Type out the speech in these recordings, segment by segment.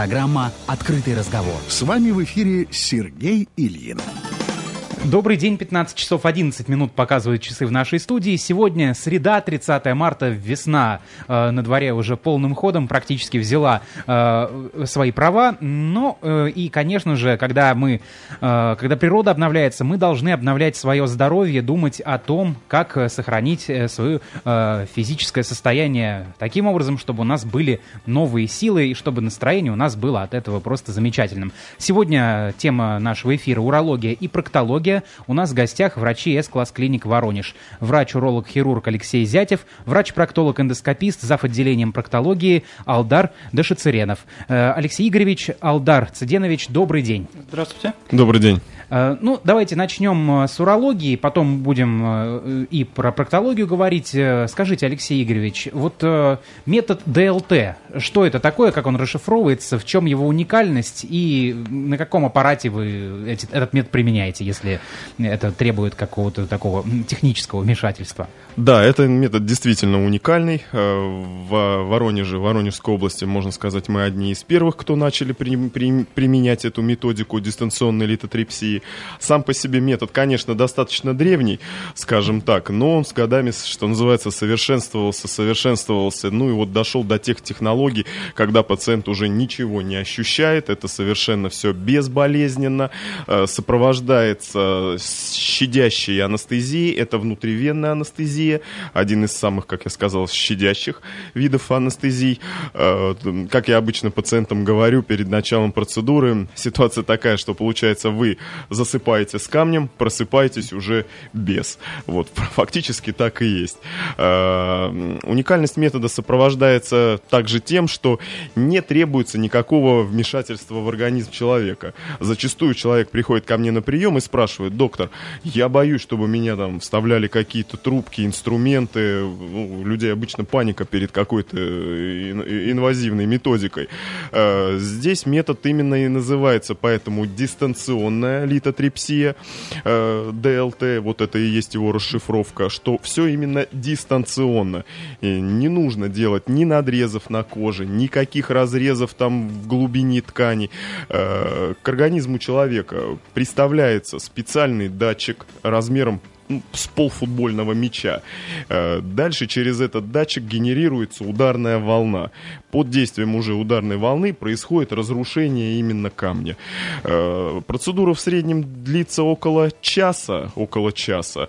Программа «Открытый разговор». С вами в эфире Сергей Ильин. Добрый день, 15 часов 11 минут показывают часы в нашей студии. Сегодня среда, 30 марта, весна э, на дворе уже полным ходом практически взяла э, свои права. Но э, и, конечно же, когда мы, э, когда природа обновляется, мы должны обновлять свое здоровье, думать о том, как э, сохранить э, свое э, физическое состояние таким образом, чтобы у нас были новые силы и чтобы настроение у нас было от этого просто замечательным. Сегодня тема нашего эфира урология и проктология урология. У нас в гостях врачи С-класс клиник Воронеж. Врач-уролог-хирург Алексей Зятев, врач-проктолог-эндоскопист, зав. отделением проктологии Алдар Дашицеренов. Э, Алексей Игоревич Алдар Цеденович, добрый день. Здравствуйте. Добрый день. Э, ну, давайте начнем э, с урологии, потом будем э, и про проктологию говорить. Скажите, Алексей Игоревич, вот метод ДЛТ, что это такое, как он расшифровывается, в чем его уникальность и на каком аппарате вы этот метод применяете, если это требует какого-то такого технического вмешательства? Да, это метод действительно уникальный. В Воронеже, в Воронежской области, можно сказать, мы одни из первых, кто начали при, при, применять эту методику дистанционной литотрепсии. Сам по себе метод, конечно, достаточно древний, скажем так, но он с годами, что называется, совершенствовался, совершенствовался, ну и вот дошел до тех технологий, когда пациент уже ничего не ощущает, это совершенно все безболезненно, э, сопровождается щадящей анестезией, это внутривенная анестезия, один из самых, как я сказал, щадящих видов анестезий. Э, как я обычно пациентам говорю перед началом процедуры, ситуация такая, что получается вы засыпаете с камнем, просыпаетесь уже без. Вот, фактически так и есть. Э, уникальность метода сопровождается также тем, что не требуется никакого вмешательства в организм человека. Зачастую человек приходит ко мне на прием и спрашивает, доктор, я боюсь, чтобы меня там вставляли какие-то трубки, инструменты. Ну, у людей обычно паника перед какой-то инвазивной методикой. Э, здесь метод именно и называется поэтому дистанционная литотрепсия, э, ДЛТ, вот это и есть его расшифровка, что все именно дистанционно. И не нужно делать ни надрезов на коже, никаких разрезов там в глубине ткани. Э, к организму человека представляется специальный датчик размером с полфутбольного мяча. Э, дальше через этот датчик генерируется ударная волна. Под действием уже ударной волны происходит разрушение именно камня. Э, процедура в среднем длится около часа. Около часа.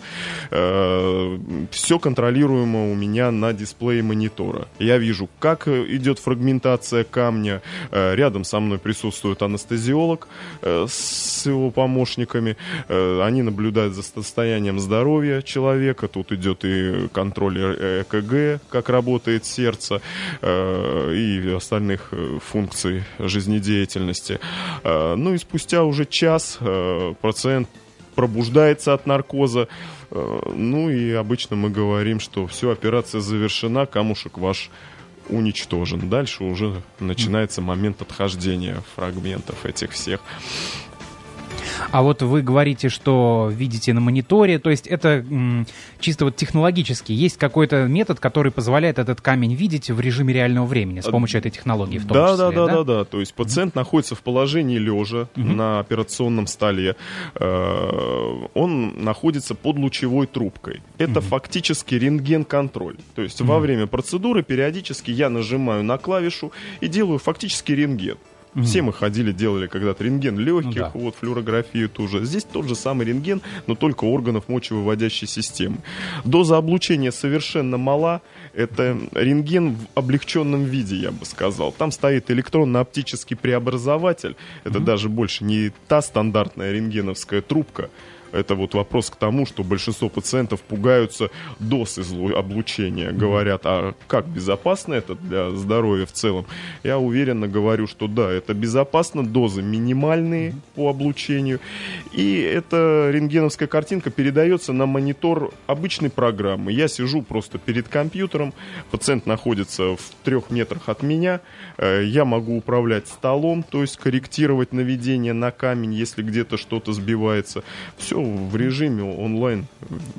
Э, Все контролируемо у меня на дисплее монитора. Я вижу, как идет фрагментация камня. Рядом со мной присутствует анестезиолог с его помощниками. Они наблюдают за состоянием здоровья здоровья человека, тут идет и контроль ЭКГ, как работает сердце, э, и остальных э, функций жизнедеятельности. Э, ну и спустя уже час пациент пробуждается от наркоза, ну и обычно мы говорим, что все, операция завершена, камушек ваш уничтожен. Дальше уже начинается момент отхождения фрагментов этих всех. А вот вы говорите, что видите на мониторе, то есть это чисто вот технологически. Есть какой-то метод, который позволяет этот камень видеть в режиме реального времени с помощью этой технологии в том да, числе, да, да, да, да, да. То есть пациент mm-hmm. находится в положении лежа mm-hmm. на операционном столе. Э, он находится под лучевой трубкой. Это mm-hmm. фактически рентген-контроль. То есть mm-hmm. во время процедуры периодически я нажимаю на клавишу и делаю фактически рентген. Mm-hmm. Все мы ходили, делали когда-то рентген легких, ну, да. вот флюорографию тоже. Здесь тот же самый рентген, но только органов мочевыводящей системы. Доза облучения совершенно мала. Это рентген в облегченном виде, я бы сказал. Там стоит электронно-оптический преобразователь. Это mm-hmm. даже больше не та стандартная рентгеновская трубка, это вот вопрос к тому, что большинство пациентов пугаются доз облучения. Говорят, а как безопасно это для здоровья в целом? Я уверенно говорю, что да, это безопасно, дозы минимальные по облучению. И эта рентгеновская картинка передается на монитор обычной программы. Я сижу просто перед компьютером, пациент находится в трех метрах от меня, э, я могу управлять столом, то есть корректировать наведение на камень, если где-то что-то сбивается. Все в режиме онлайн.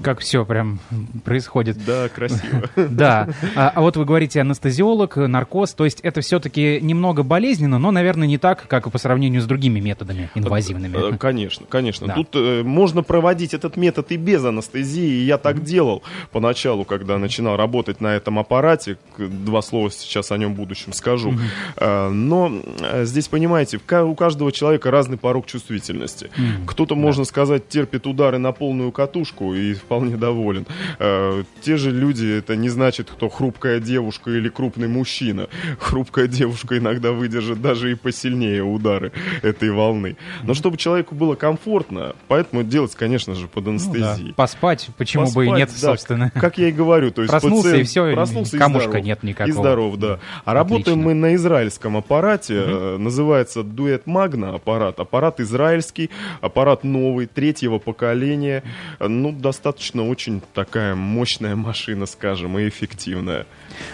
Как все прям происходит. Да, красиво. Да. А, а вот вы говорите анестезиолог, наркоз, то есть это все-таки немного болезненно, но, наверное, не так, как и по сравнению с другими методами инвазивными. Э, Конечно, конечно. Тут э, можно проводить этот метод и без анестезии. Я так делал поначалу, когда начинал работать на этом аппарате. Два слова сейчас о нем в будущем скажу. Но э, здесь, понимаете, у каждого человека разный порог чувствительности. Кто-то, можно сказать, терпит удары на полную катушку и вполне доволен. Э, те же люди, это не значит, кто хрупкая девушка или крупный мужчина. Хрупкая девушка иногда выдержит даже и посильнее удары этой волны. Но чтобы человеку было комфортно, поэтому делать, конечно же, под Ну да. анестезией. Поспать, почему бы и Поспать, нет, да, собственно. Как я и говорю, то есть Проснулся, пациент и всё, проснулся и камушка здоров. нет никакого. И здоров, да. А работаем Отлично. мы на израильском аппарате, э, называется дуэт Магна аппарат. Аппарат израильский, аппарат новый, третьего поколения. Ну, достаточно очень такая мощная машина, скажем, и эффективная.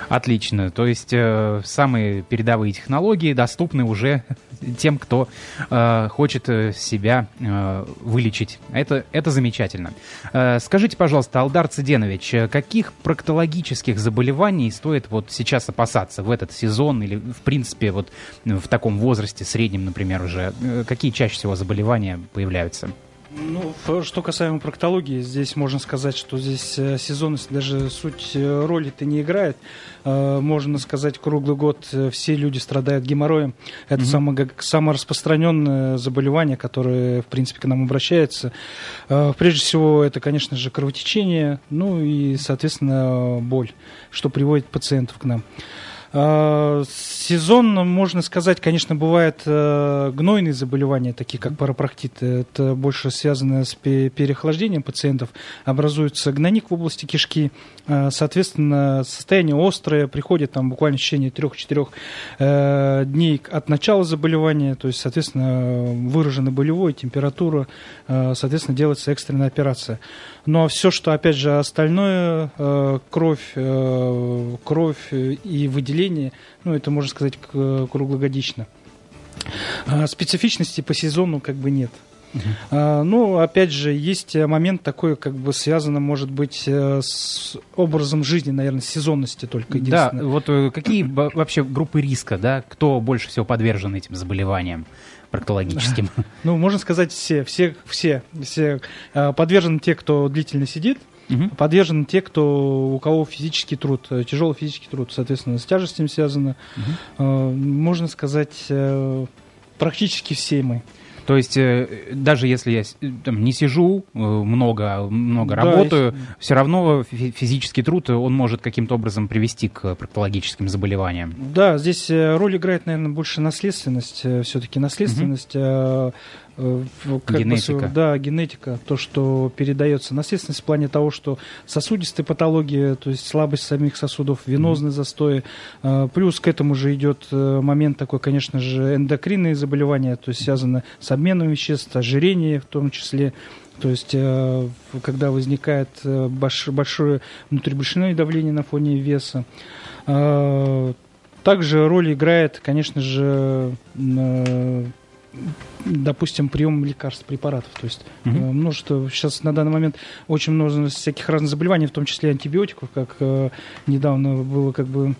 Отлично. То есть э, самые передовые технологии доступны уже тем, кто э, хочет э, себя э, вылечить. Это, это замечательно. Э, скажите, пожалуйста, Алдар Цыденович, э, каких проктологических заболеваний стоит вот сейчас опасаться в этот сезон или, в принципе, вот в таком возрасте, среднем, например, уже? Э, Какие чаще всего заболевания появляются? Ну, что касаемо проктологии, здесь можно сказать, что здесь э, сезонность даже суть э, роли-то не играет. Э, Можно сказать, круглый год все люди страдают геморроем. Это самое, га- самое распространенное заболевание, которое, в принципе, к нам обращается. Прежде всего, это, конечно же, кровотечение, ну и, соответственно, боль, что приводит пациентов к нам. А, Сезонно, можно сказать, конечно, бывают э, гнойные заболевания, такие как парапроктит. Это больше связано с пе- переохлаждением пациентов. Образуется гнойник в области кишки. Э, Соответственно, состояние острое, приходит там буквально в течение 3-4 э, дней от начала заболевания. То есть, соответственно, выражена болевой, температура. Соответственно, делается экстренная операция. Ну а все, что, опять же, остальное, кровь, кровь и выделение, ну, это, можно сказать, круглогодично. А специфичности по сезону как бы нет. А, ну, опять же, есть э, момент такой, как бы связано, может быть, э, с образом жизни, наверное, сезонности только Да, вот э, какие вообще группы риска, да? Кто больше всего подвержен этим заболеваниям проктологическим? Ну, можно сказать, все, все, все, все подвержены те, кто длительно сидит, Мгм. подвержены те, кто у кого физический труд, э, тяжелый физический труд, соответственно, с тяжестями связано. Э, Можно сказать, э, практически все мы. То есть даже если я там, не сижу много, много Да, работаю, если- все равно фи- физический труд, он может каким-то образом привести к проктологическим заболеваниям. Да, здесь роль играет, наверное, больше наследственность, все-таки наследственность. в- как бы Генетика. с- да, генетика, то, что передается. Наследственность в плане того, что сосудистые патологии, то есть слабость самих сосудов, венозные застои. Э, Плюс к этому же идет э, момент такой, конечно же, эндокринные заболевания, то есть связано с обменом веществ, ожирение в том числе. То есть, э, когда возникает больш- большое внутрибрюшное давление на фоне веса. Также роль играет, конечно же, допустим, прием лекарств, препаратов. То есть Мгм. э, множество, сейчас на данный момент очень много всяких разных заболеваний, в том числе антибиотиков, как э, недавно было как бы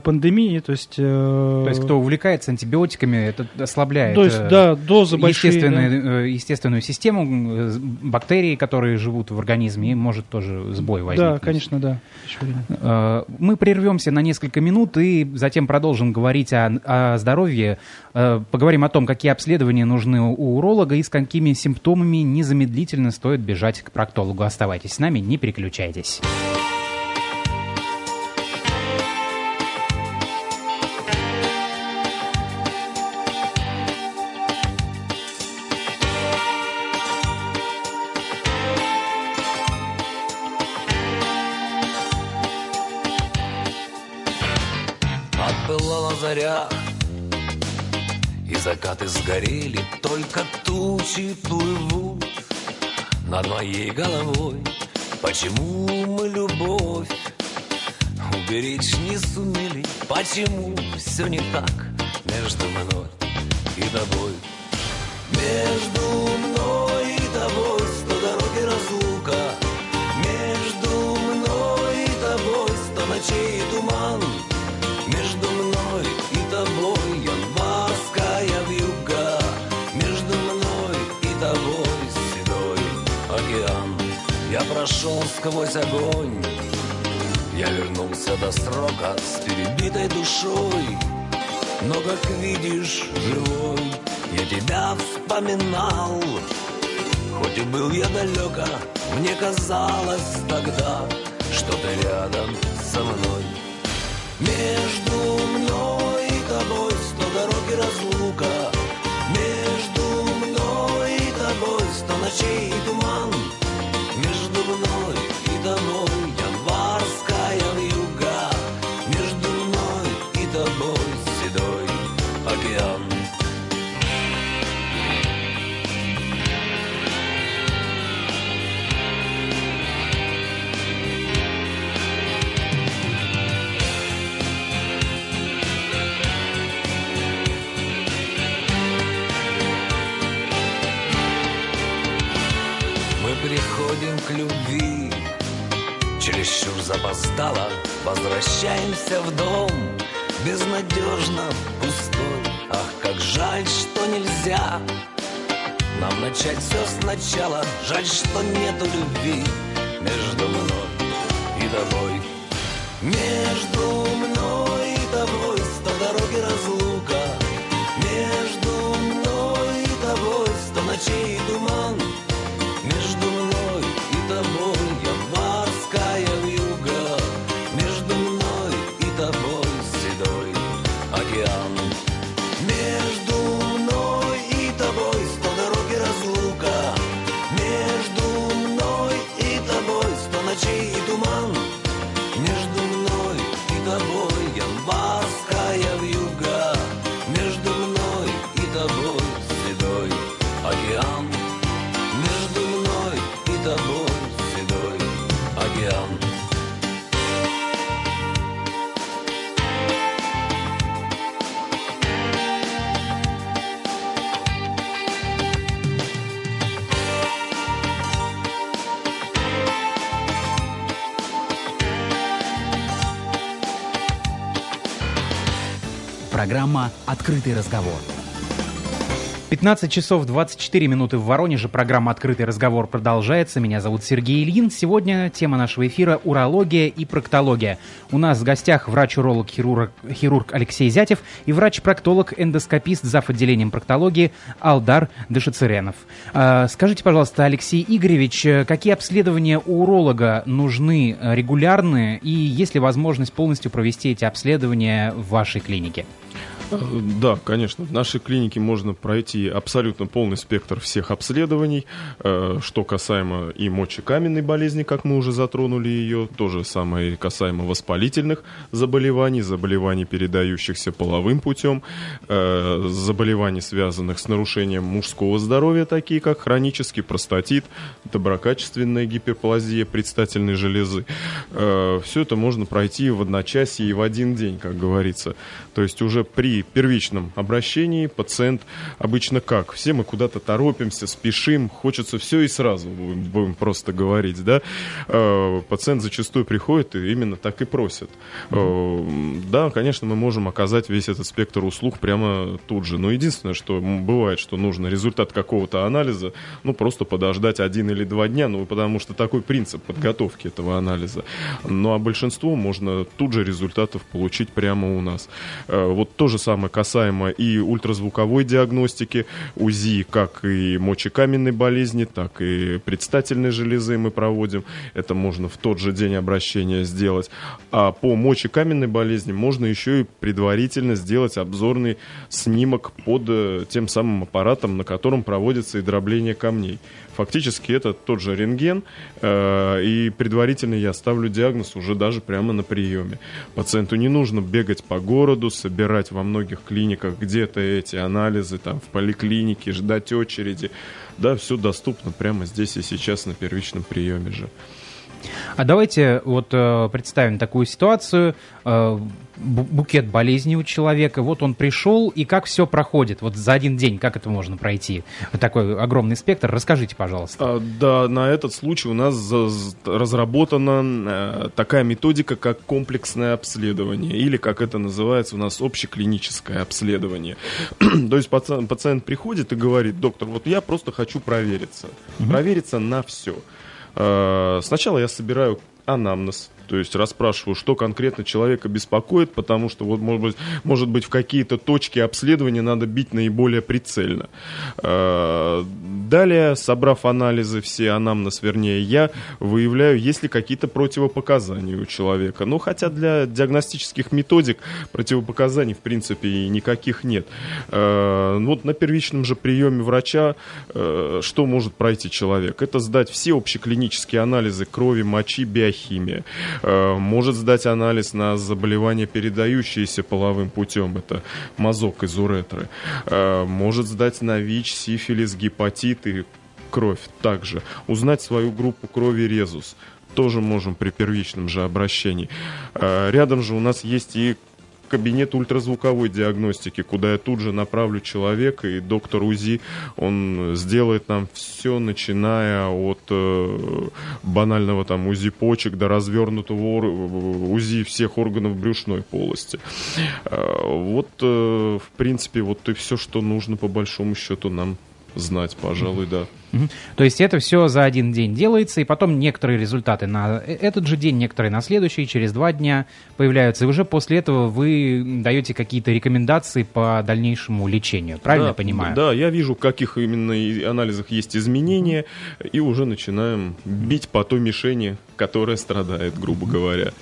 пандемии, то есть... э, То есть кто увлекается антибиотиками, это ослабляет То есть, э, да, дозы большие. да. естественную, э, естественную систему, э, бактерии, которые живут в организме, и может тоже сбой возникнуть. Да, конечно, да. Э, Мы прервемся на несколько минут и затем продолжим говорить о, о здоровье. Э, Поговорим о том, какие обследования нужны у уролога и с какими симптомами незамедлительно стоит бежать к проктологу. Оставайтесь с нами, не переключайтесь. Закаты сгорели, только тучи плывут Над моей головой Почему мы любовь уберечь не сумели? Почему все не так между мной и тобой? Между мной прошел сквозь огонь. Я вернулся до срока с перебитой душой. Но, как видишь, живой Я тебя вспоминал. Хоть и был я далеко Мне казалось тогда Что ты рядом со мной. Между мной и тобой Сто дорог и разлука. Между мной и тобой Сто ночей и туман мной и тобой Январская к любви. Чересчур запоздало Возвращаемся в дом. Безнадежно пустой. Ах, как жаль, что нельзя Нам начать все сначала. Жаль, что нету любви Между мной «Открытый разговор». 15 часов 24 минуты в Воронеже. Программа «Открытый разговор» продолжается. Меня зовут Сергей Ильин. Сегодня тема нашего эфира – урология и проктология. У нас в гостях врач-уролог, хирург, хирург Алексей Зятев и врач-проктолог, эндоскопист зав. отделением проктологии Алдар Дашицеренов. А, Скажите, пожалуйста, Алексей Игоревич, э, какие обследования у уролога нужны э, регулярные и есть ли возможность полностью провести эти обследования в вашей клинике? Э, Да, конечно. В нашей клинике можно пройти абсолютно полный спектр всех обследований, э, что касаемо и мочекаменной болезни, как мы уже затронули ее, то же самое касаемо воспалительных заболеваний, заболеваний, передающихся половым путем, э, заболеваний, связанных с нарушением мужского здоровья, такие как хронический простатит, доброкачественная гиперплазия предстательной железы. Все это можно пройти в одночасье и в один день, как говорится. То есть уже при первичном обращении пациент обычно как? Все мы куда-то торопимся, спешим, хочется все и сразу, будем, просто говорить, да? Э, Пациент зачастую приходит и именно так и просит. Э, Да, конечно, мы можем оказать весь этот спектр услуг прямо тут же. Но единственное, что бывает, что нужно результат какого-то анализа, ну, просто подождать один или два дня, ну, потому что такой принцип подготовки этого анализа. Ну, а большинство можно тут же результатов получить прямо у нас. Э, Вот то же самое касаемо и ультразвуковой диагностики, УЗИ, как и мочекаменной болезни, так и предстательной железы мы проводим. Это можно в тот же день обращения сделать. А по мочекаменной болезни можно еще и предварительно сделать обзорный снимок под э, тем самым аппаратом, на котором проводится и дробление камней. Фактически это тот же рентген, э, и предварительно я ставлю диагноз уже даже прямо на приеме. Пациенту не нужно бегать по городу, собирать во многих клиниках, где-то эти анализы там в поликлинике, ждать очереди. Да, все доступно прямо здесь и сейчас на первичном приеме же. А давайте вот э, представим такую ситуацию. Э, букет болезней у человека. Вот он пришел, и как все проходит? Вот за один день, как это можно пройти? Вот такой огромный спектр. Расскажите, пожалуйста. А, да, на этот случай у нас разработана э, такая методика, как комплексное обследование, или, как это называется, у нас общеклиническое обследование. То есть пациент, пациент приходит и говорит, доктор, вот я просто хочу провериться. Угу. Провериться на все. Э, сначала я собираю анамнез, то есть расспрашиваю, что конкретно человека беспокоит, потому что вот может быть, может быть в какие-то точки обследования надо бить наиболее прицельно. Э, далее, собрав анализы все, анамнез, вернее, я выявляю, есть ли какие-то противопоказания у человека. Ну, хотя для диагностических методик противопоказаний, в принципе, никаких нет. Э, вот на первичном же приеме врача э, что может пройти человек? Это сдать все общеклинические анализы крови, мочи, биохимия. Э, может сдать анализ на заболевания, передающиеся половым путем, это мазок из уретры, э, может сдать на ВИЧ, сифилис, гепатит и кровь. Также, узнать свою группу крови резус, тоже можем при первичном же обращении. Э, рядом же у нас есть и кабинет ультразвуковой диагностики, куда я тут же направлю человека, и доктор УЗИ, он сделает нам все, начиная от э, банального там УЗИ почек до развернутого УЗИ всех органов брюшной полости. Э, вот, э, в принципе, вот и все, что нужно по большому счету нам знать, пожалуй, да. То есть это все за один день делается, и потом некоторые результаты на э, этот же день, некоторые на следующий, через два дня появляются. И уже после этого вы даете какие-то рекомендации по дальнейшему лечению. Правильно да, я понимаю? Да, я вижу, в каких именно анализах есть изменения, и уже начинаем бить по той мишени, которая страдает, грубо говоря.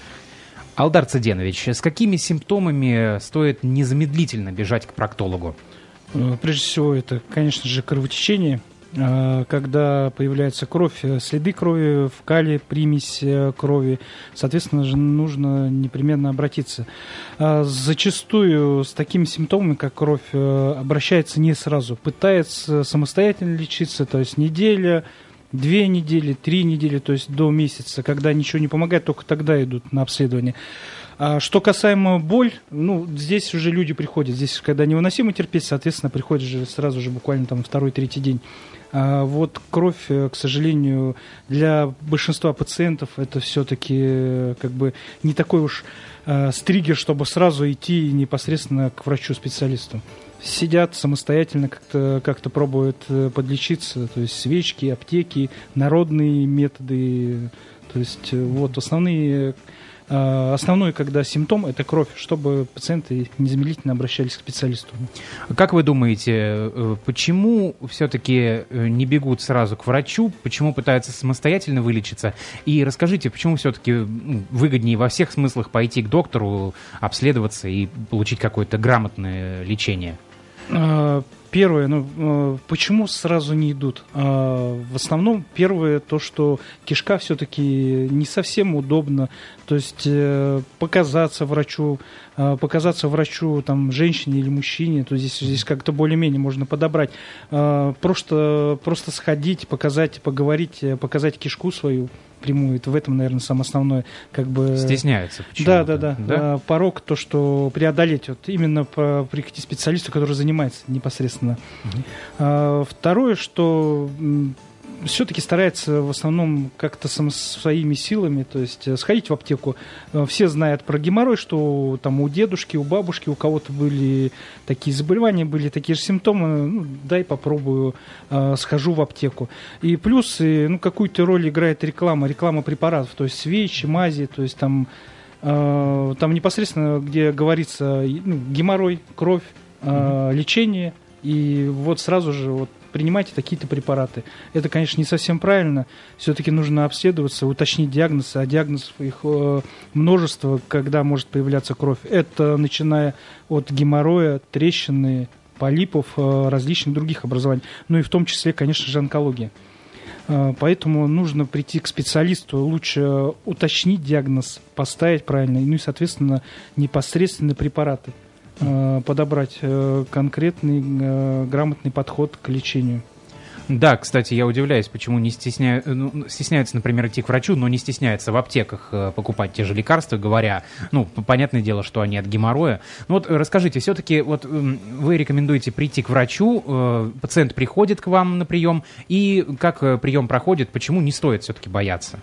Алдар Цеденович, с какими симптомами стоит незамедлительно бежать к проктологу? Э, прежде всего, это, конечно же, кровотечение. Э, когда появляется кровь, э, следы крови в кале, примесь крови, соответственно, же нужно непременно обратиться. Зачастую с такими симптомами, как кровь, обращается не сразу. Пытается самостоятельно лечиться, то есть неделя, две недели, три недели, то есть до месяца, когда ничего не помогает, только тогда идут на обследование. А что касаемо боль, ну, здесь уже люди приходят, здесь когда невыносимо терпеть, соответственно, приходят же сразу же буквально там второй, третий день. А вот кровь, э, к сожалению, для большинства пациентов это все-таки э, как бы не такой уж э, стригер, чтобы сразу идти непосредственно к врачу-специалисту. Сидят самостоятельно, как-то как пробуют э, подлечиться, то есть свечки, аптеки, народные методы. То есть вот основные основной, когда симптом, это кровь, чтобы пациенты незамедлительно обращались к специалисту. Как вы думаете, э, почему все-таки э, не бегут сразу к врачу, почему пытаются самостоятельно вылечиться? И расскажите, почему все-таки выгоднее во всех смыслах пойти к доктору, обследоваться и получить какое-то грамотное лечение? Первое, ну, э, почему сразу не идут? А, в основном, первое, то, что кишка все-таки не совсем удобно. То есть э, показаться врачу, а, показаться врачу, там, женщине или мужчине, то здесь, здесь как-то более-менее можно подобрать. А, просто, просто сходить, показать, поговорить, показать кишку свою, прямую. Это в этом, наверное, самое основное. Как бы... Стесняются Да, да, да, да. А, порог, то, что преодолеть, вот именно по, прийти специалисту, который занимается непосредственно. Угу. Второе, что все-таки старается в основном как-то сам, своими силами, то есть э, сходить в аптеку. Э, все знают про геморрой, что там у дедушки, у бабушки, у кого-то были такие заболевания, были такие же симптомы. Ну, дай попробую, э, схожу в аптеку. И плюс, ну, какую-то роль играет реклама, реклама препаратов, то есть свечи, мази, то есть там, там непосредственно, где говорится ну, геморрой, кровь, mm-hmm. лечение. И вот сразу же вот принимайте такие-то препараты. Это, конечно, не совсем правильно. Все-таки нужно обследоваться, уточнить диагноз, а диагнозов их э, множество, когда может появляться кровь. Это начиная от геморроя, трещины, полипов, э, различных других образований. Ну и в том числе, конечно же, онкология. Э, поэтому нужно прийти к специалисту, лучше уточнить диагноз, поставить правильно, ну и, соответственно, непосредственно препараты. Э, подобрать э, конкретный э, грамотный подход к лечению. Да, кстати, я удивляюсь, почему не стесня... ну, стесняются, например, идти к врачу, но не стесняются в аптеках покупать те же лекарства, говоря, ну, понятное дело, что они от геморроя. Ну вот расскажите, все-таки вот вы рекомендуете прийти к врачу, пациент приходит к вам на прием, и как прием проходит, почему не стоит все-таки бояться?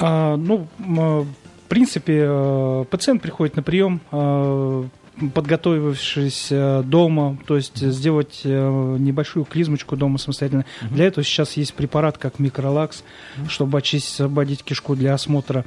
А, ну, в принципе, пациент приходит на прием, подготовившись э, дома, то есть сделать э, небольшую клизмочку дома самостоятельно. Для этого сейчас есть препарат, как микролакс, чтобы очистить, освободить кишку для осмотра.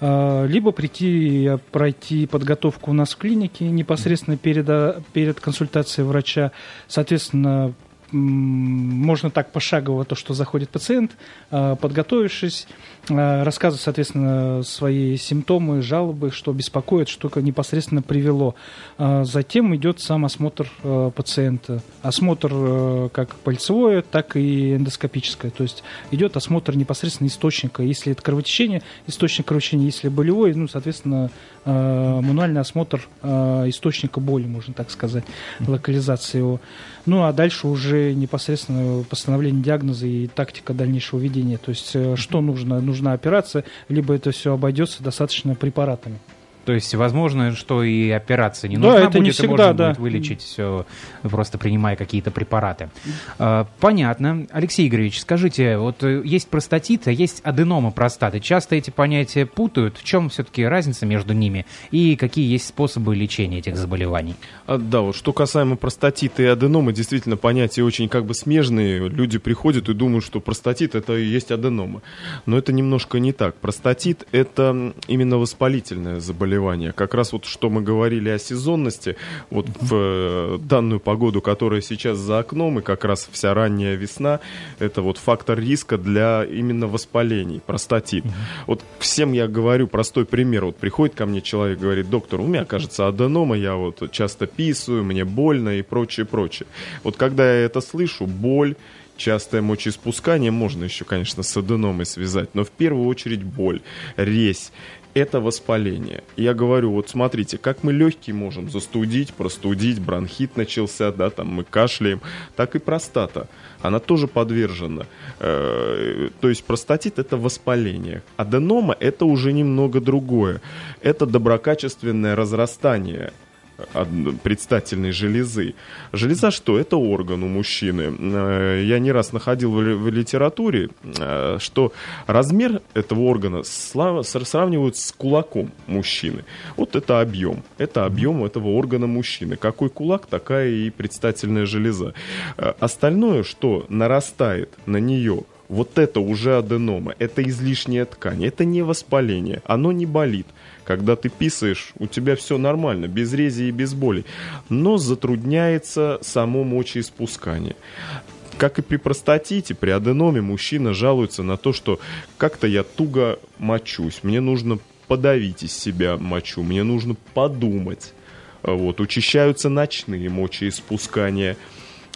Э, Либо прийти и пройти подготовку у нас в клинике непосредственно перед, перед консультацией врача. Соответственно, можно так пошагово то, что заходит пациент, подготовившись, рассказывать, соответственно, свои симптомы, жалобы, что беспокоит, что непосредственно привело. А Затем идет сам осмотр э, пациента. Осмотр э, как пальцевое, так и эндоскопическое. То есть идет осмотр непосредственно источника. Если это кровотечение, источник кровотечения, если болевой, ну, соответственно, э, мануальный осмотр э, источника боли, можно так сказать, локализация его. Ну, а дальше уже непосредственно постановление диагноза и тактика дальнейшего ведения. То есть, э, что нужно? Нужна операция, либо это все обойдется достаточно препаратами. То есть, возможно, что и операция не Да, нужна это не будет, и всегда, можно да. будет вылечить все, просто принимая какие-то препараты. А, Понятно. Алексей Игоревич, скажите, вот э, есть простатит, а есть аденома простаты. Часто эти понятия путают. В чем все-таки разница между ними? И какие есть способы лечения этих заболеваний? А, да, вот что касаемо простатита и аденомы, действительно понятия очень как бы смежные. Люди приходят и думают, что простатит это и есть аденома. Но это немножко не так. Простатит это именно воспалительное заболевание. Как раз вот что мы говорили о сезонности, вот в э, данную погоду, которая сейчас за окном, и как раз вся ранняя весна, это вот фактор риска для именно воспалений, простатит. Вот всем я говорю простой пример. Вот приходит ко мне человек, говорит, доктор, у меня, кажется, аденома, я вот часто писаю, мне больно и прочее, прочее. Вот когда я это слышу, боль, частое мочеиспускание, можно еще, конечно, с аденомой связать, но в первую очередь боль, резь, это воспаление. Я говорю, вот смотрите, как мы легкие можем застудить, простудить, бронхит начался, да, там мы кашляем, так и простата. Она тоже подвержена. Э, То есть простатит это воспаление. Аденома это уже немного другое. Это доброкачественное разрастание предстательной железы. Железа что? Это орган у мужчины. Э, Я не раз находил в ли- в литературе, э, что размер этого органа сравнивают с кулаком мужчины. Вот это объем. Это объем этого органа мужчины. Какой кулак, такая и предстательная железа. Э, Остальное, что нарастает на нее, вот это уже аденома, это излишняя ткань, это не воспаление, оно не болит. Когда ты писаешь, у тебя все нормально, без рези и без боли. Но затрудняется само мочеиспускание. Как и при простатите, при аденоме мужчина жалуется на то, что как-то я туго мочусь, мне нужно подавить из себя мочу, мне нужно подумать. Вот, учащаются ночные мочеиспускания.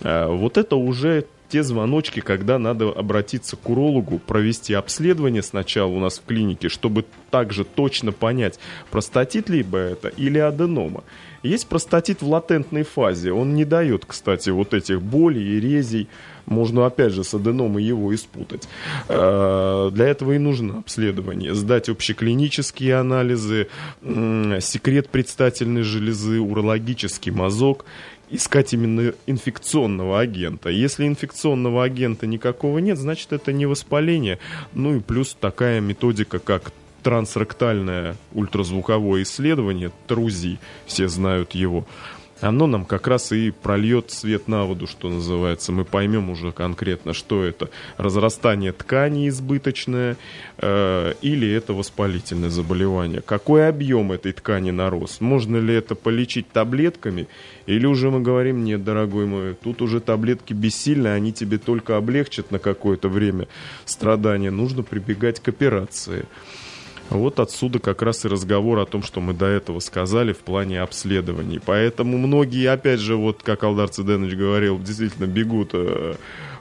А, Вот это уже те звоночки, когда надо обратиться к урологу, провести обследование сначала у нас в клинике, чтобы также точно понять, простатит либо это или аденома. Есть простатит в латентной фазе. Он не дает, кстати, вот этих болей и резей. Можно, опять же, с аденомой его испутать. Э, Для этого и нужно обследование. Сдать общеклинические анализы, секрет предстательной железы, урологический мазок искать именно инфекционного агента. Если инфекционного агента никакого нет, значит это не воспаление. Ну и плюс такая методика, как трансректальное ультразвуковое исследование, ТРУЗИ, все знают его, оно нам как раз и прольет свет на воду, что называется. Мы поймем уже конкретно, что это разрастание ткани избыточное э, или это воспалительное заболевание. Какой объем этой ткани нарос? Можно ли это полечить таблетками? Или уже мы говорим, нет, дорогой мой, тут уже таблетки бессильны, они тебе только облегчат на какое-то время страдания. Нужно прибегать к операции. Вот отсюда как раз и разговор о том, что мы до этого сказали в плане обследований. Поэтому многие, опять же, вот как Алдар Циденович говорил, действительно бегут э,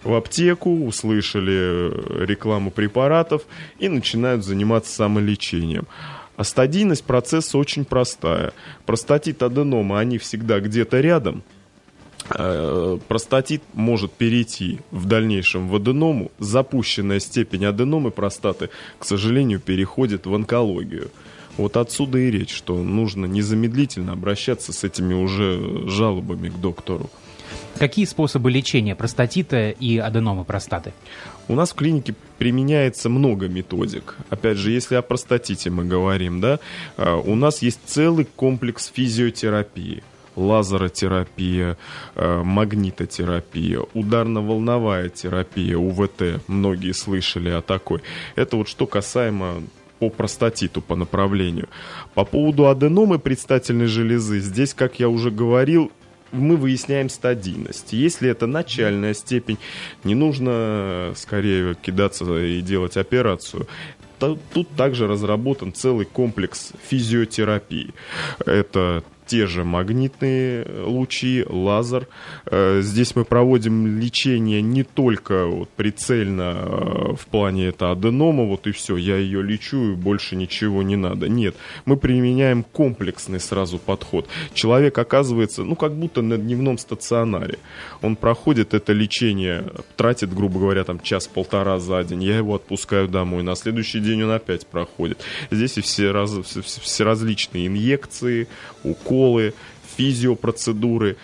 в аптеку, услышали э, рекламу препаратов и начинают заниматься самолечением. А стадийность процесса очень простая. Простатит аденома, они всегда где-то рядом. Э, Простатит может перейти в дальнейшем в аденому. Запущенная степень аденомы простаты, к сожалению, переходит в онкологию. Вот отсюда и речь, что нужно незамедлительно обращаться с этими уже жалобами к доктору. Какие способы лечения простатита и аденомы простаты? У нас в клинике применяется много методик. Опять же, если о простатите мы говорим, да, э, у нас есть целый комплекс физиотерапии лазеротерапия, э, магнитотерапия, ударно-волновая терапия, УВТ, многие слышали о такой. Это вот что касаемо по простатиту, по направлению. По поводу аденомы предстательной железы, здесь, как я уже говорил, мы выясняем стадийность. Если это начальная степень, не нужно скорее кидаться и делать операцию. Тут также разработан целый комплекс физиотерапии. Это те же магнитные лучи, лазер. Э, здесь мы проводим лечение не только вот прицельно э, в плане это аденома, вот и все, я ее лечу, и больше ничего не надо. Нет, мы применяем комплексный сразу подход. Человек оказывается, ну, как будто на дневном стационаре. Он проходит это лечение, тратит, грубо говоря, там час-полтора за день. Я его отпускаю домой. На следующий день он опять проходит. Здесь и все, раз, все, все различные инъекции, уколы, уколы, физиопроцедуры,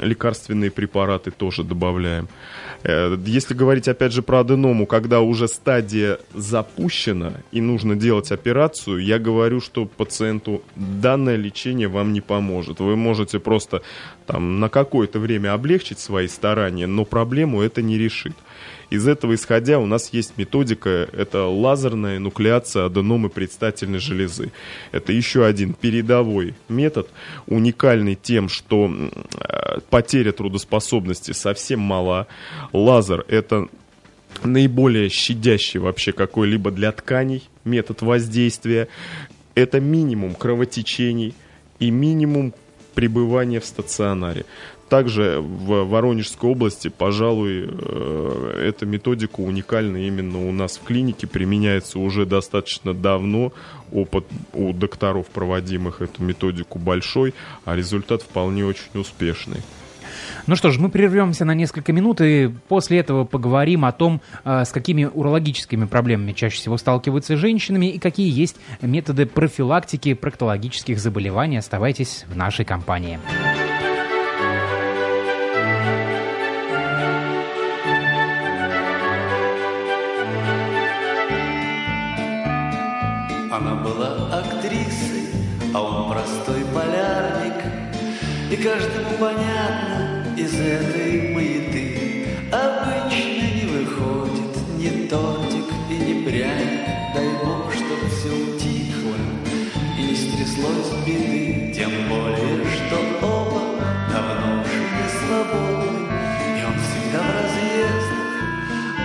лекарственные препараты тоже добавляем. Э, если говорить опять же про аденому, когда уже стадия запущена и нужно делать операцию, я говорю, что пациенту данное лечение вам не поможет. Вы можете просто там, на какое-то время облегчить свои старания, но проблему это не решит. Из этого исходя у нас есть методика, это лазерная нуклеация аденомы предстательной железы. Это еще один передовой метод, уникальный тем, что э, потеря трудоспособности совсем мала. Лазер – это наиболее щадящий вообще какой-либо для тканей метод воздействия. Это минимум кровотечений и минимум пребывания в стационаре. Также в Воронежской области, пожалуй, э, эта методика уникальна именно у нас в клинике, применяется уже достаточно давно, опыт у докторов, проводимых эту методику большой, а результат вполне очень успешный. Ну что ж, мы прервемся на несколько минут и после этого поговорим о том, э, с какими урологическими проблемами чаще всего сталкиваются женщинами и какие есть методы профилактики проктологических заболеваний. Оставайтесь в нашей компании. Каждому понятно из этой маяты Обычно не выходит ни тортик и ни пряник Дай бог, чтоб все утихло и не стряслось беды. Тем более, что оба давно уже свободны И он всегда в разъездах,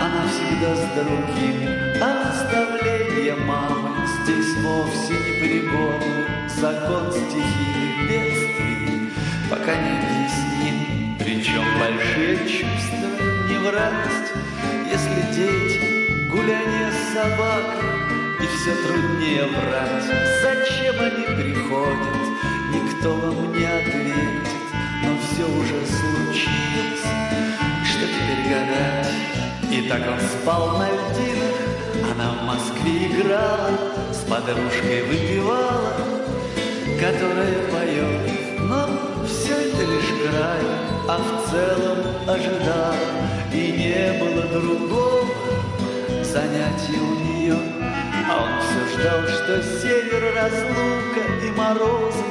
она всегда с другим А наставления мамы здесь вовсе не пригодны. Закон бедствий пока не объясним Причем большие чувства не в радость Если дети, гуляние с собакой И все труднее врать. Зачем они приходят, никто вам не ответит. Но все уже случилось, что теперь гадать. И так он спал на льдинах Она в Москве играла С подружкой выпивала Которая поет лишь край А в целом ожидала И не было другого занятия у нее. А он все ждал, что север, разлука и морозы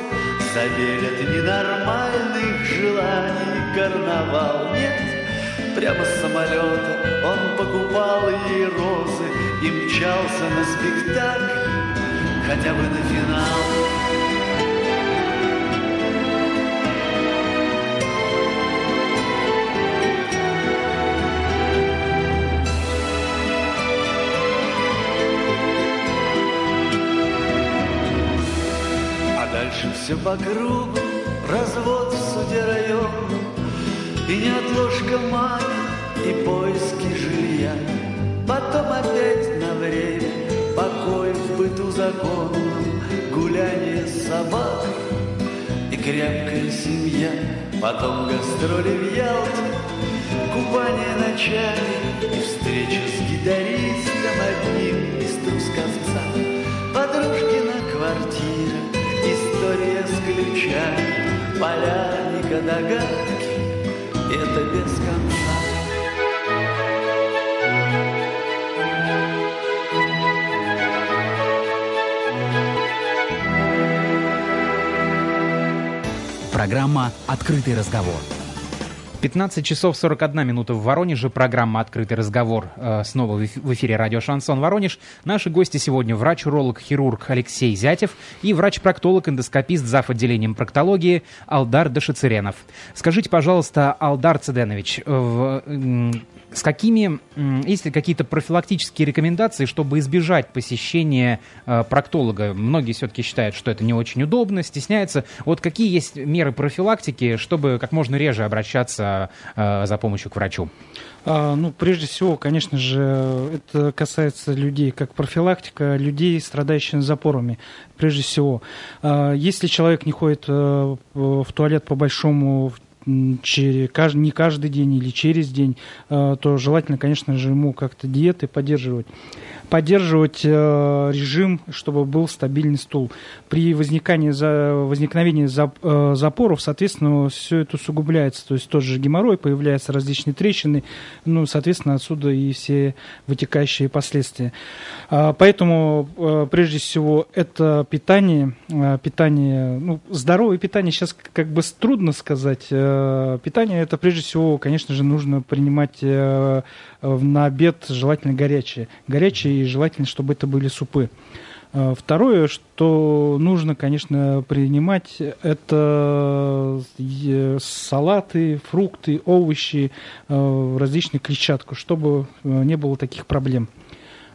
Забелят ненормальных желаний. Карнавал Нет, прямо с самолета он покупал ей розы И мчался на спектакль, хотя бы на финал по кругу, развод в суде районном И неотложка маме, и поиски жилья. Потом опять на время покой в быту законном гуляние собак И крепкая семья, потом гастроли в Ялту Купание ночами и встреча с гитаристом одним из Трусковца Подружкина квартира, история с ключами Полярника догадки, это без конца Программа «Открытый разговор». 15 часов 41 минута в Воронеже. Программа «Открытый разговор» э, снова в эф- в эфире радио «Шансон Воронеж». Наши гости сегодня врач-уролог, хирург Алексей Зятев и врач-проктолог, эндоскопист, зав. отделением проктологии Алдар Дашицеренов. Скажите, пожалуйста, Алдар Цеденович, э, с какими, есть ли какие-то профилактические рекомендации, чтобы избежать посещения э, проктолога? Многие все-таки считают, что это не очень удобно, стесняются. Вот какие есть меры профилактики, чтобы как можно реже обращаться э, за помощью к врачу? А, ну, прежде всего, конечно же, это касается людей, как профилактика людей, страдающих запорами, прежде всего. А, если человек не ходит э, в туалет по большому через, кажд- не каждый день или через день, э, то желательно, конечно же, ему как-то диеты поддерживать. Поддерживать э, режим, чтобы был стабильный стул. При возникании, возникновении э, запоров, соответственно, все это усугубляется. То есть тот же геморрой, появляются различные трещины, ну, соответственно, отсюда и все вытекающие последствия. А, Поэтому, прежде всего, это питание, питание, ну, здоровое питание сейчас как бы трудно сказать. Э, Питание это, прежде всего, конечно же, нужно принимать э, на обед желательно горячее. Горячее и желательно, чтобы это были супы. Э, Второе, что нужно, конечно, принимать, это салаты, фрукты, овощи, различную клетчатку, чтобы не было таких проблем.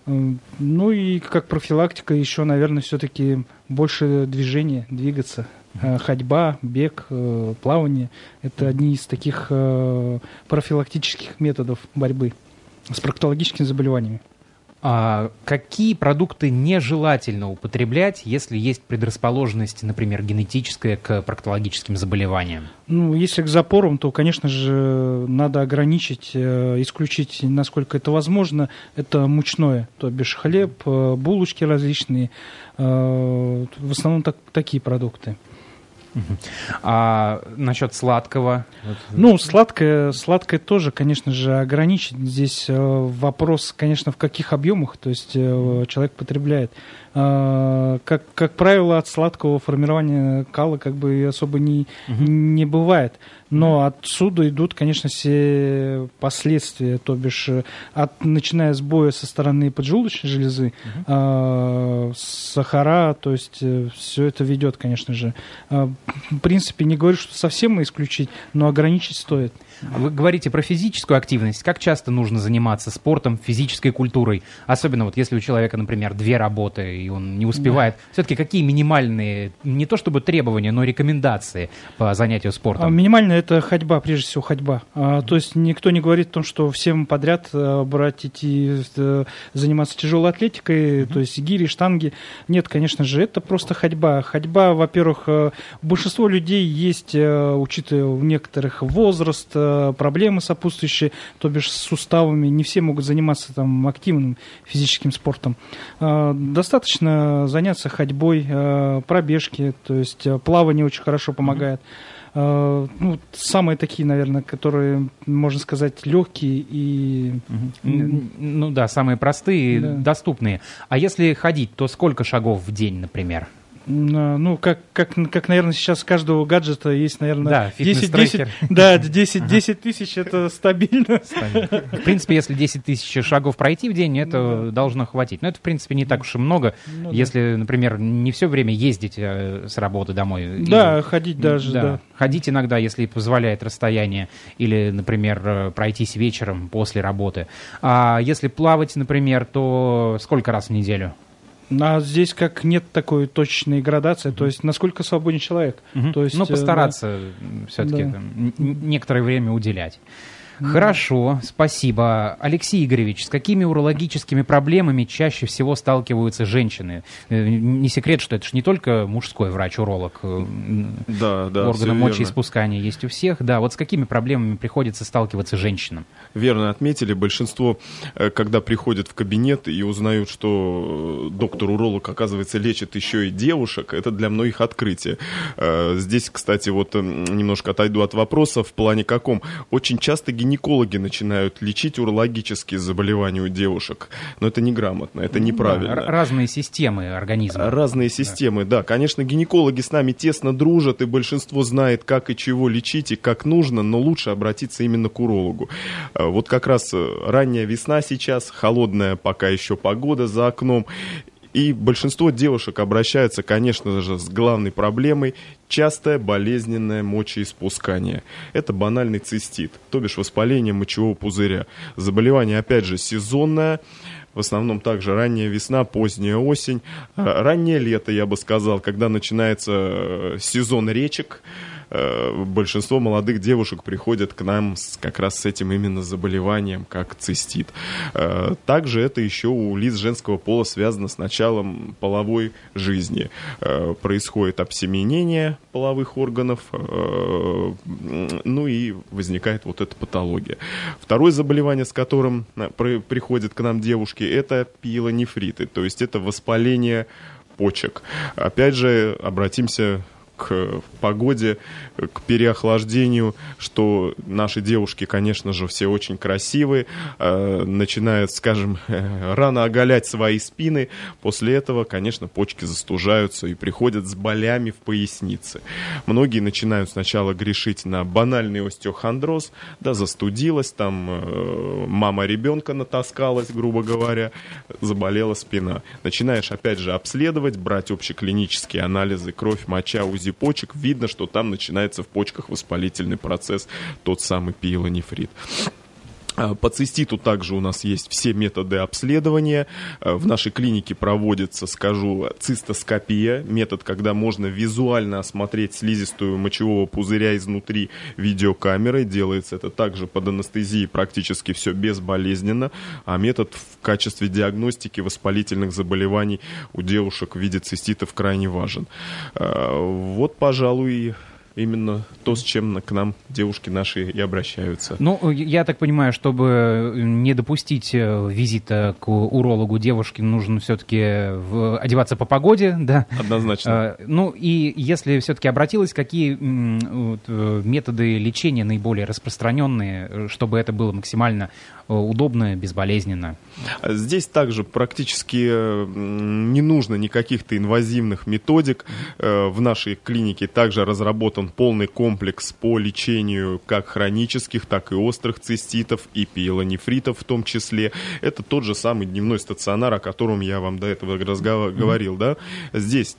Ну и как профилактика еще, наверное, все-таки больше движения, двигаться. Э, Ходьба, бег, э, плавание – это одни из таких э, профилактических методов борьбы с проктологическими заболеваниями. А какие продукты нежелательно употреблять, если есть предрасположенность, например, генетическая к проктологическим заболеваниям? Ну, если к запорам, то, конечно же, надо ограничить, исключить, насколько это возможно, это мучное, то бишь хлеб, булочки различные, в основном так- такие продукты. А насчет сладкого? Ну, сладкое, сладкое тоже, конечно же, ограничить. Здесь э, вопрос, конечно, в каких объемах, то есть э, человек потребляет. Э, как, как правило, от сладкого формирования кала как бы особо не, не бывает. Но отсюда идут, конечно, все последствия, то бишь, э, от, начиная с боя со стороны поджелудочной железы, э, сахара, то есть все это ведет, конечно же. Э, в принципе, не говорю, что совсем исключить, но ограничить стоит. Вы говорите про физическую активность. Как часто нужно заниматься спортом, физической культурой? Особенно вот если у человека, например, две работы, и он не успевает. Все-таки какие минимальные, не то чтобы требования, но рекомендации по занятию А спортом? Минимально это ходьба, прежде всего ходьба. А, то есть никто не говорит о том, что всем подряд э, брать идти э, заниматься тяжелой атлетикой, то есть гири, штанги. Нет, конечно же, это просто ходьба. Ходьба, во-первых, э, у большинства людей есть, э, учитывая у некоторых возраст, э, проблемы сопутствующие, то бишь с суставами. Не все могут заниматься там активным физическим спортом. Э, Достаточно заняться ходьбой, э, пробежки, то есть э, плавание очень хорошо помогает. Ну, самые такие, наверное, которые, можно сказать, легкие и Ну да, самые простые, Да. доступные. А если ходить, то сколько шагов в день, например? М, ну, как, как, как, наверное, сейчас каждого гаджета есть, наверное, Да, 10, фитнес-трекер. 10, да, 10, 10 тысяч это стабильно. В принципе, если 10 тысяч шагов пройти в день, это должно хватить. Но это, в принципе, не так уж и много, Ну да. если, например, не все время ездить э, с работы домой. Да, Или- ходить даже, да. Ходить иногда, если позволяет расстояние, или, например, э, пройтись вечером после работы. А если плавать, например, то сколько раз в неделю? А здесь как нет такой точной градации, то есть насколько свободен человек. То есть, ну, э, постараться все-таки Да. некоторое время уделять. Хорошо, спасибо. Алексей Игоревич, с какими урологическими проблемами чаще всего сталкиваются женщины? Э, Не секрет, что это же не только мужской врач-уролог. э, Да, да, Органы мочеиспускания есть у всех. Да, вот с какими проблемами приходится сталкиваться женщинам? Верно отметили. Большинство, э, когда приходят в кабинет и узнают, что доктор-уролог, оказывается, лечит еще и девушек, это для многих открытие. Здесь, кстати, вот немножко отойду от вопроса в плане каком. Очень часто гинекологи начинают лечить урологические заболевания у девушек. Но это неграмотно, это неправильно. Да, разные системы организма. Разные системы, да. Конечно, гинекологи с нами тесно дружат, и большинство знает, как и чего лечить, и как нужно, но лучше обратиться именно к урологу. Э, Вот как раз э, ранняя весна сейчас, холодная пока еще погода за окном, и большинство девушек обращаются, конечно же, с главной проблемой – частое болезненное мочеиспускание. Это банальный цистит, то бишь воспаление мочевого пузыря. Заболевание, опять же, сезонное, в основном также ранняя весна, поздняя осень, э, раннее лето, я бы сказал, когда начинается э, сезон речек, большинство молодых девушек приходят к нам с, как раз с этим именно заболеванием, как цистит. Э, Также это еще у лиц женского пола связано с началом половой жизни. Э, Происходит обсеменение половых органов, э, ну и возникает вот эта патология. Второе заболевание, с которым э, при- приходят к нам девушки, это пиелонефриты, то есть это воспаление почек. Опять же, обратимся к погоде, к переохлаждению, что наши девушки, конечно же, все очень красивые, э, начинают, скажем, э, рано оголять свои спины. После этого, конечно, почки застужаются и приходят с болями в пояснице. Многие начинают сначала грешить на банальный остеохондроз, да, застудилась, там э, мама ребенка натаскалась, грубо говоря, заболела спина. Начинаешь, опять же, обследовать, брать общеклинические анализы, кровь, моча, УЗИ почек, видно, что там начинается в почках воспалительный процесс, тот самый пиелонефрит. А, По циститу также у нас есть все методы обследования. А, В нашей клинике проводится, скажу, цистоскопия, метод, когда можно визуально осмотреть слизистую мочевого пузыря изнутри видеокамерой. Делается это также под анестезией, практически все безболезненно. А метод в качестве диагностики воспалительных заболеваний у девушек в виде циститов крайне важен. А, Вот, пожалуй, именно то, с чем к нам девушки наши и обращаются. Ну, я так понимаю, чтобы не допустить э, визита к урологу девушки, нужно все-таки одеваться по погоде, да? Однозначно. Э, Ну и если все-таки обратилась, какие э, методы лечения наиболее распространенные, э, чтобы это было максимально э, удобно, безболезненно? А Здесь также практически э, не нужно никаких-то инвазивных методик. Э, В нашей клинике также разработан полный комплекс по лечению как хронических, так и острых циститов и пиелонефритов в том числе. Это тот же самый дневной стационар, о котором я вам до этого разгова- говорил. Да? Здесь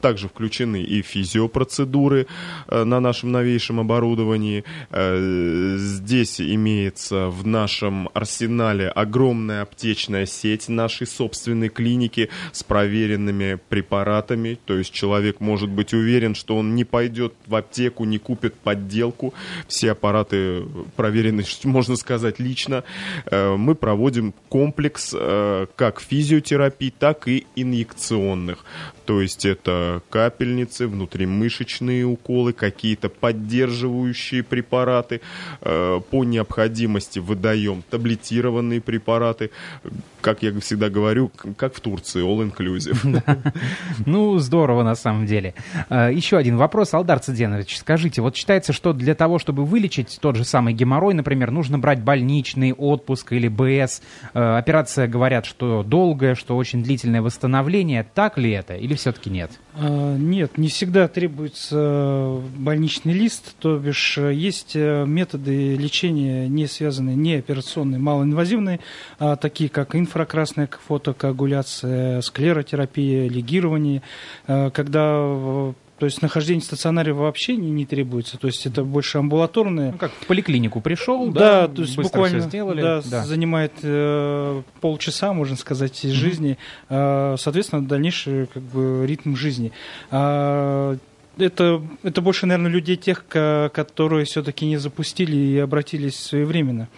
также включены и физиопроцедуры э, на нашем новейшем оборудовании. Э, Здесь имеется в нашем арсенале огромная аптечная сеть нашей собственной клиники с проверенными препаратами. То есть человек может быть уверен, что он не пойдет в аптеку, не купит подделку. Все аппараты проверены, можно сказать, лично. Э, Мы проводим комплекс э, как физиотерапии, так и инъекционных. То есть это капельницы, внутримышечные уколы, какие-то поддерживающие препараты. Э, По необходимости выдаем таблетированные препараты. Как я всегда говорю, как в Турции, all inclusive. Ну, здорово на самом деле. Э, Еще один вопрос, Алдар Циденович. Скажите, вот считается, что для того, чтобы вылечить тот же самый геморрой, например, нужно брать больничный отпуск или БС. Э, Операция, говорят, что долгая, что очень длительное восстановление. Так ли это или все-таки нет? А, Нет, не всегда требуется больничный лист, то бишь э, есть э, методы лечения, не связанные, не операционные, малоинвазивные, а такие как инфракрасная фотокоагуляция, склеротерапия, лигирование, э, когда то есть нахождение в стационаре вообще не, не требуется, то есть это больше амбулаторное. Ну, как в поликлинику пришел, Да, да, то есть буквально сделали. да, да. занимает э, полчаса, можно сказать, из жизни, э, соответственно, дальнейший как бы ритм жизни. А, это, это больше, наверное, людей тех, ко- которые все-таки не запустили и обратились своевременно.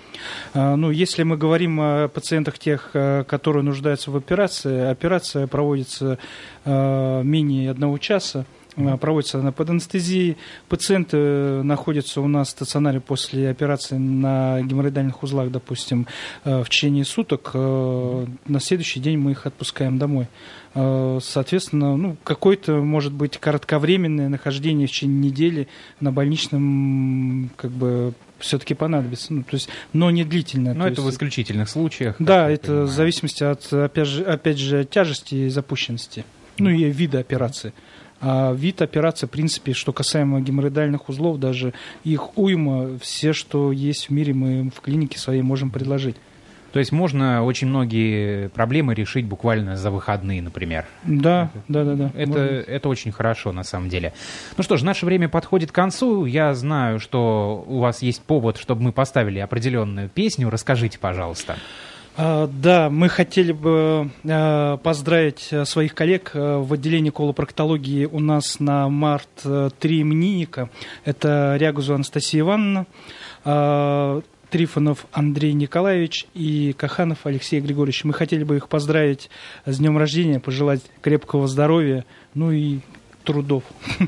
А, Ну, если мы говорим о пациентах тех, а, которые нуждаются в операции, операция проводится а, менее одного часа. А, Проводится она под анестезией. Пациенты э, находятся у нас в стационаре после операции на геморроидальных узлах, допустим, э, в течение суток. Э, На следующий день мы их отпускаем домой. Э, Соответственно, ну, какое-то, может быть, кратковременное нахождение в течение недели на больничном как бы все-таки понадобится. Ну, то есть, но не длительное. Но то это в есть- исключительных случаях. да, это понимаю. в зависимости от, опять же, опять же, тяжести и запущенности. Ну и вида операции. А вид операции, в принципе, что касаемо геморроидальных узлов, даже их уйма, все, что есть в мире, мы в клинике своей можем предложить. То есть можно очень многие проблемы решить буквально за выходные, например. Да, да, да, да. Это, Можно. это очень хорошо, на самом деле. Ну что ж, наше время подходит к концу. Я знаю, что у вас есть повод, чтобы мы поставили определенную песню. Расскажите, пожалуйста. А, Да, мы хотели бы э, поздравить э, своих коллег э, в отделении колопроктологии у нас на март э, три именинника. Это Рягузу Анастасия Ивановна, э, Трифонов Андрей Николаевич и Каханов Алексей Григорьевич. Мы хотели бы их поздравить с днем рождения, пожелать крепкого здоровья, ну и трудов.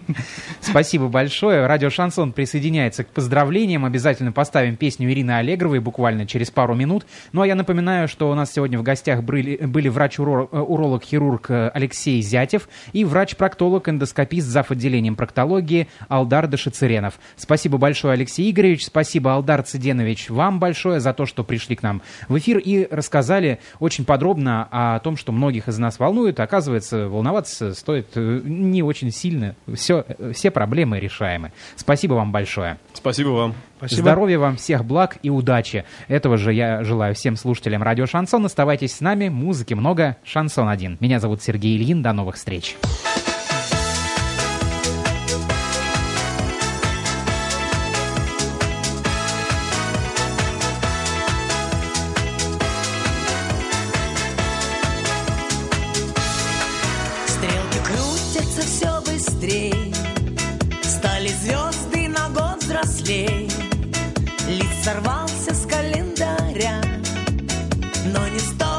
Спасибо большое. Радио Шансон присоединяется к поздравлениям. Обязательно поставим песню Ирины Аллегровой буквально через пару минут. Ну а я напоминаю, что у нас сегодня в гостях были, были врач-уролог-хирург Алексей Зятев и врач-проктолог-эндоскопист зав. отделением проктологии Алдар Дашицеренов. Спасибо большое, Алексей Игоревич. Спасибо, Алдар Циденович, вам большое за то, что пришли к нам в эфир и рассказали очень подробно о том, что многих из нас волнует. Оказывается, волноваться стоит э, не очень сильно. Все, все проблемы решаемы. Спасибо вам большое. Спасибо вам. Спасибо. Здоровья вам, всех благ и удачи. Этого же я желаю всем слушателям радио Шансон. Оставайтесь с нами, музыки много, Шансон один. Меня зовут Сергей Ильин, до новых встреч. Взрослей. Лист сорвался с календаря, Но не стоит